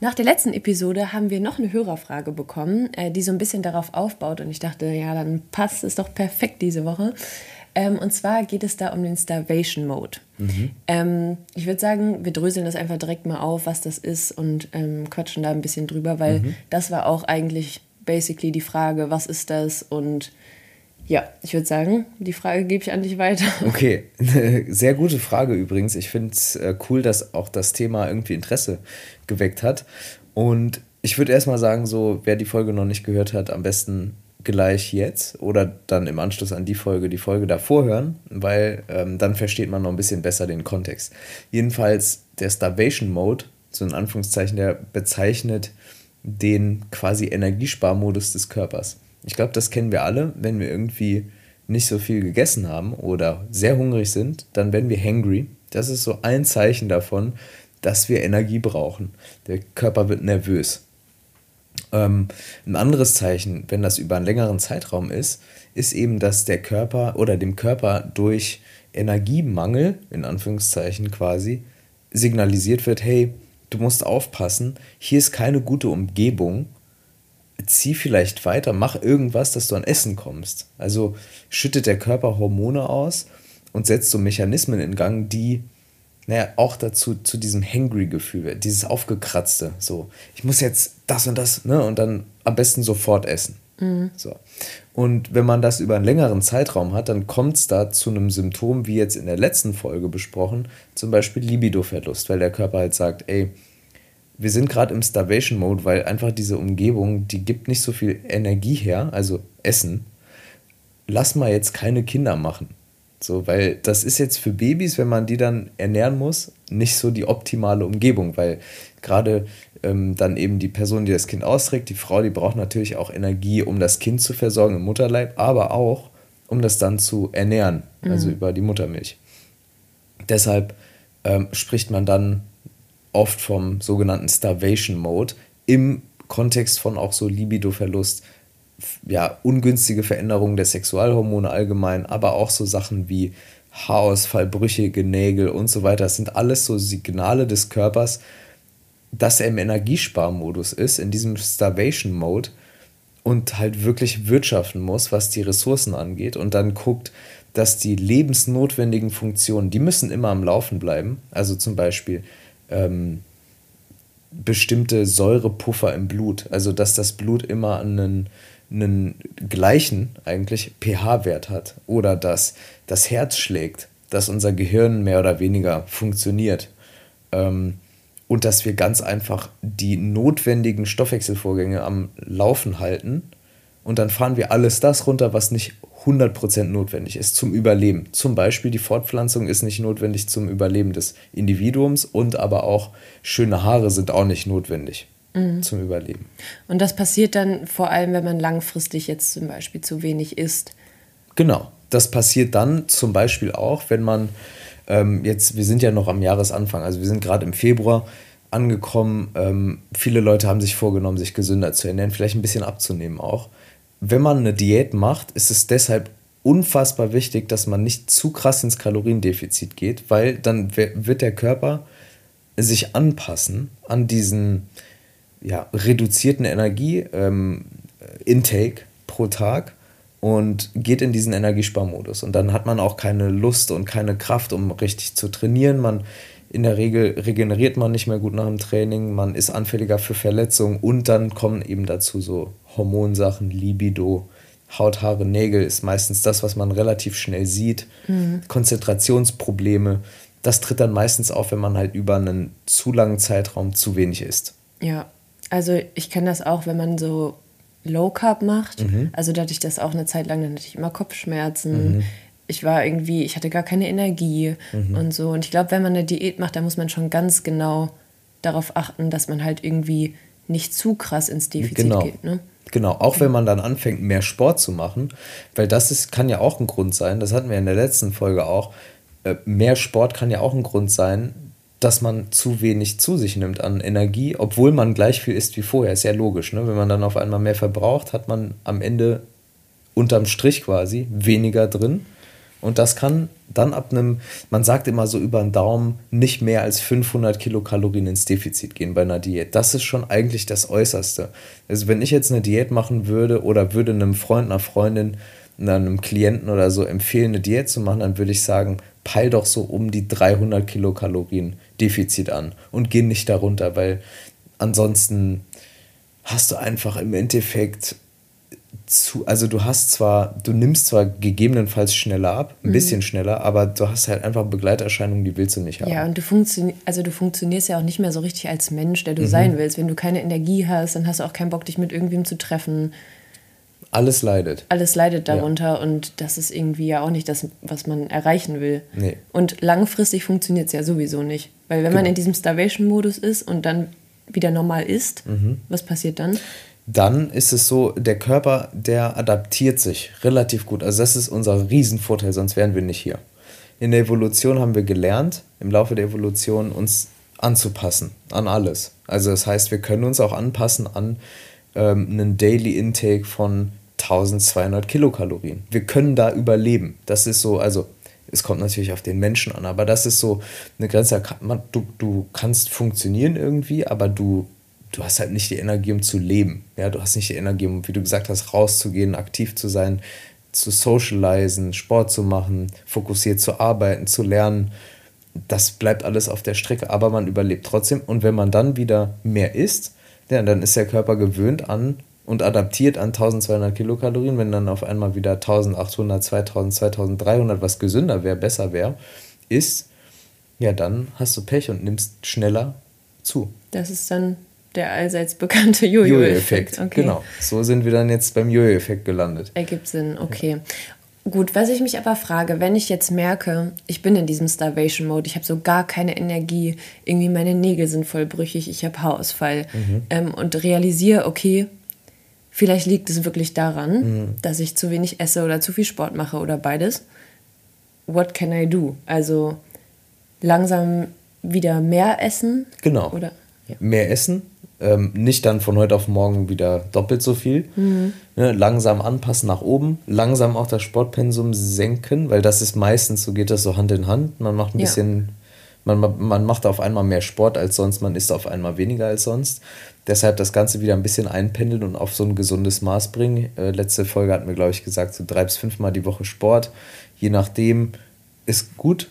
Nach der letzten Episode haben wir noch eine Hörerfrage bekommen, äh, die so ein bisschen darauf aufbaut. Und ich dachte, ja, dann passt es doch perfekt diese Woche. Ähm, und zwar geht es da um den Starvation Mode. Mhm. Ähm, ich würde sagen, wir dröseln das einfach direkt mal auf, was das ist und ähm, quatschen da ein bisschen drüber, weil mhm. das war auch eigentlich basically die Frage, was ist das und ja, ich würde sagen, die Frage gebe ich an dich weiter. Okay, sehr gute Frage übrigens. Ich finde es äh, cool, dass auch das Thema irgendwie Interesse geweckt hat. Und ich würde erstmal sagen, so, wer die Folge noch nicht gehört hat, am besten gleich jetzt oder dann im Anschluss an die Folge die Folge davor hören, weil ähm, dann versteht man noch ein bisschen besser den Kontext. Jedenfalls der Starvation Mode, so in Anführungszeichen, der bezeichnet den quasi Energiesparmodus des Körpers. Ich glaube, das kennen wir alle, wenn wir irgendwie nicht so viel gegessen haben oder sehr hungrig sind, dann werden wir hangry. Das ist so ein Zeichen davon, dass wir Energie brauchen. Der Körper wird nervös. Ähm, ein anderes Zeichen, wenn das über einen längeren Zeitraum ist, ist eben, dass der Körper oder dem Körper durch Energiemangel, in Anführungszeichen quasi, signalisiert wird, hey, du musst aufpassen, hier ist keine gute Umgebung, zieh vielleicht weiter, mach irgendwas, dass du an Essen kommst. Also schüttet der Körper Hormone aus und setzt so Mechanismen in Gang, die naja, auch dazu zu diesem Hangry-Gefühl, dieses Aufgekratzte, so, ich muss jetzt das und das, ne, und dann am besten sofort essen. Mhm. So. Und wenn man das über einen längeren Zeitraum hat, dann kommt es da zu einem Symptom, wie jetzt in der letzten Folge besprochen, zum Beispiel Libido-Verlust, weil der Körper halt sagt, ey, wir sind gerade im Starvation-Mode, weil einfach diese Umgebung, die gibt nicht so viel Energie her, also Essen. Lass mal jetzt keine Kinder machen. So, weil das ist jetzt für Babys, wenn man die dann ernähren muss, nicht so die optimale Umgebung, weil gerade ähm, dann eben die Person, die das Kind austrägt, die Frau, die braucht natürlich auch Energie, um das Kind zu versorgen im Mutterleib, aber auch, um das dann zu ernähren, also mhm. über die Muttermilch. Deshalb ähm, spricht man dann oft vom sogenannten Starvation Mode im Kontext von auch so Libidoverlust, ja, ungünstige Veränderungen der Sexualhormone allgemein, aber auch so Sachen wie Haarausfall, brüchige Nägel und so weiter. Das sind alles so Signale des Körpers, dass er im Energiesparmodus ist, in diesem Starvation Mode und halt wirklich wirtschaften muss, was die Ressourcen angeht und dann guckt, dass die lebensnotwendigen Funktionen, die müssen immer am Laufen bleiben. Also zum Beispiel ähm, bestimmte Säurepuffer im Blut. Also dass das Blut immer einen, einen gleichen eigentlich pH-Wert hat. Oder dass das Herz schlägt, dass unser Gehirn mehr oder weniger funktioniert. Ähm, und dass wir ganz einfach die notwendigen Stoffwechselvorgänge am Laufen halten. Und dann fahren wir alles das runter, was nicht 100% notwendig ist zum Überleben. Zum Beispiel die Fortpflanzung ist nicht notwendig zum Überleben des Individuums und aber auch schöne Haare sind auch nicht notwendig mhm. zum Überleben. Und das passiert dann vor allem, wenn man langfristig jetzt zum Beispiel zu wenig isst. Genau, das passiert dann zum Beispiel auch, wenn man ähm, jetzt, wir sind ja noch am Jahresanfang, also wir sind gerade im Februar angekommen. Ähm, viele Leute haben sich vorgenommen, sich gesünder zu ernähren, vielleicht ein bisschen abzunehmen auch wenn man eine Diät macht, ist es deshalb unfassbar wichtig, dass man nicht zu krass ins Kaloriendefizit geht, weil dann wird der Körper sich anpassen an diesen ja, reduzierten Energie-Intake ähm, pro Tag und geht in diesen Energiesparmodus. Und dann hat man auch keine Lust und keine Kraft, um richtig zu trainieren. Man in der Regel regeneriert man nicht mehr gut nach dem Training, man ist anfälliger für Verletzungen und dann kommen eben dazu so Hormonsachen, Libido, Haut, Haare, Nägel ist meistens das, was man relativ schnell sieht. Mhm. Konzentrationsprobleme, das tritt dann meistens auf, wenn man halt über einen zu langen Zeitraum zu wenig isst. Ja, also ich kenne das auch, wenn man so Low Carb macht. Mhm. Also da hatte ich das auch eine Zeit lang, dann hatte ich immer Kopfschmerzen. Mhm ich war irgendwie, ich hatte gar keine Energie mhm. und so. Und ich glaube, wenn man eine Diät macht, da muss man schon ganz genau darauf achten, dass man halt irgendwie nicht zu krass ins Defizit genau. geht. Ne? Genau, auch wenn man dann anfängt, mehr Sport zu machen, weil das ist, kann ja auch ein Grund sein, das hatten wir in der letzten Folge auch, äh, mehr Sport kann ja auch ein Grund sein, dass man zu wenig zu sich nimmt an Energie, obwohl man gleich viel isst wie vorher. Ist ja logisch, ne? Wenn man dann auf einmal mehr verbraucht, hat man am Ende unterm Strich quasi weniger drin. Und das kann dann ab einem, man sagt immer so über den Daumen, nicht mehr als 500 Kilokalorien ins Defizit gehen bei einer Diät. Das ist schon eigentlich das Äußerste. Also wenn ich jetzt eine Diät machen würde oder würde einem Freund, einer Freundin, einem Klienten oder so empfehlen, eine Diät zu machen, dann würde ich sagen, peil doch so um die 300 Kilokalorien Defizit an und geh nicht darunter, weil ansonsten hast du einfach im Endeffekt zu, also du hast zwar, du nimmst zwar gegebenenfalls schneller ab, ein mhm. bisschen schneller, aber du hast halt einfach Begleiterscheinungen, die willst du nicht haben. Ja, und du, funktioni also du funktionierst ja auch nicht mehr so richtig als Mensch, der du mhm. sein willst. Wenn du keine Energie hast, dann hast du auch keinen Bock, dich mit irgendwem zu treffen. Alles leidet. Alles leidet darunter ja. und das ist irgendwie ja auch nicht das, was man erreichen will. Nee. Und langfristig funktioniert es ja sowieso nicht. Weil wenn genau. man in diesem Starvation-Modus ist und dann wieder normal isst, mhm. was passiert dann? Dann ist es so, der Körper, der adaptiert sich relativ gut. Also das ist unser Riesenvorteil, sonst wären wir nicht hier. In der Evolution haben wir gelernt, im Laufe der Evolution uns anzupassen an alles. Also das heißt, wir können uns auch anpassen an ähm, einen Daily Intake von 1200 Kilokalorien. Wir können da überleben. Das ist so, also es kommt natürlich auf den Menschen an, aber das ist so eine Grenze. Du, du kannst funktionieren irgendwie, aber du, du hast halt nicht die Energie, um zu leben. Ja, du hast nicht die Energie, um, wie du gesagt hast, rauszugehen, aktiv zu sein, zu socialisen, Sport zu machen, fokussiert zu arbeiten, zu lernen. Das bleibt alles auf der Strecke, aber man überlebt trotzdem. Und wenn man dann wieder mehr isst, ja, dann ist der Körper gewöhnt an und adaptiert an 1200 Kilokalorien, wenn dann auf einmal wieder 1800, 2000, 2300, was gesünder wäre, besser wäre, ist, ja, dann hast du Pech und nimmst schneller zu. Das ist dann der allseits bekannte Jojo-Effekt. Jojo okay. Genau, so sind wir dann jetzt beim Jojo-Effekt gelandet. Ergibt Sinn, okay. Gut, was ich mich aber frage, wenn ich jetzt merke, ich bin in diesem Starvation-Mode, ich habe so gar keine Energie, irgendwie meine Nägel sind voll brüchig, ich habe Haarausfall mhm. ähm, und realisiere, okay, Vielleicht liegt es wirklich daran, mhm. dass ich zu wenig esse oder zu viel Sport mache oder beides. What can I do? Also langsam wieder mehr essen? Genau. Oder, ja. Mehr essen. Ähm, nicht dann von heute auf morgen wieder doppelt so viel. Mhm. Ne, langsam anpassen nach oben. Langsam auch das Sportpensum senken, weil das ist meistens, so geht das so Hand in Hand. Man macht ein ja. bisschen man, man macht auf einmal mehr Sport als sonst, man isst auf einmal weniger als sonst. Deshalb das Ganze wieder ein bisschen einpendeln und auf so ein gesundes Maß bringen. Äh, letzte Folge hatten wir, glaube ich, gesagt, so drei bis fünfmal die Woche Sport. Je nachdem ist gut,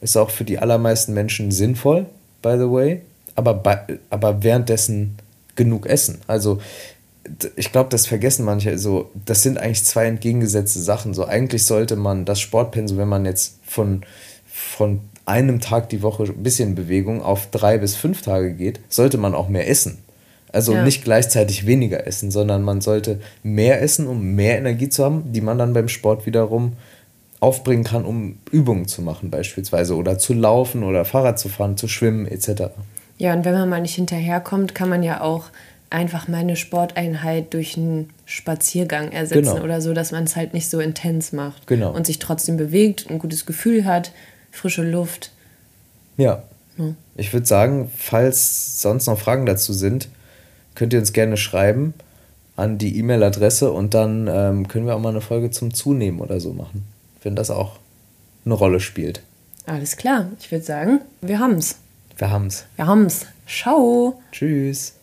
ist auch für die allermeisten Menschen sinnvoll, by the way. Aber, bei, aber währenddessen genug essen. Also ich glaube, das vergessen manche. So, das sind eigentlich zwei entgegengesetzte Sachen. So, eigentlich sollte man das Sportpensum, wenn man jetzt von, von einem Tag die Woche ein bisschen Bewegung auf drei bis fünf Tage geht, sollte man auch mehr essen. Also ja. nicht gleichzeitig weniger essen, sondern man sollte mehr essen, um mehr Energie zu haben, die man dann beim Sport wiederum aufbringen kann, um Übungen zu machen beispielsweise oder zu laufen oder Fahrrad zu fahren, zu schwimmen etc. Ja, und wenn man mal nicht hinterherkommt, kann man ja auch einfach mal eine Sporteinheit durch einen Spaziergang ersetzen genau. oder so, dass man es halt nicht so intens macht genau. und sich trotzdem bewegt, ein gutes Gefühl hat, frische Luft. Ja. ja. Ich würde sagen, falls sonst noch Fragen dazu sind, könnt ihr uns gerne schreiben an die E-Mail-Adresse und dann ähm, können wir auch mal eine Folge zum Zunehmen oder so machen, wenn das auch eine Rolle spielt. Alles klar, ich würde sagen, wir haben's. Wir haben's. Wir haben's. Ciao. Tschüss.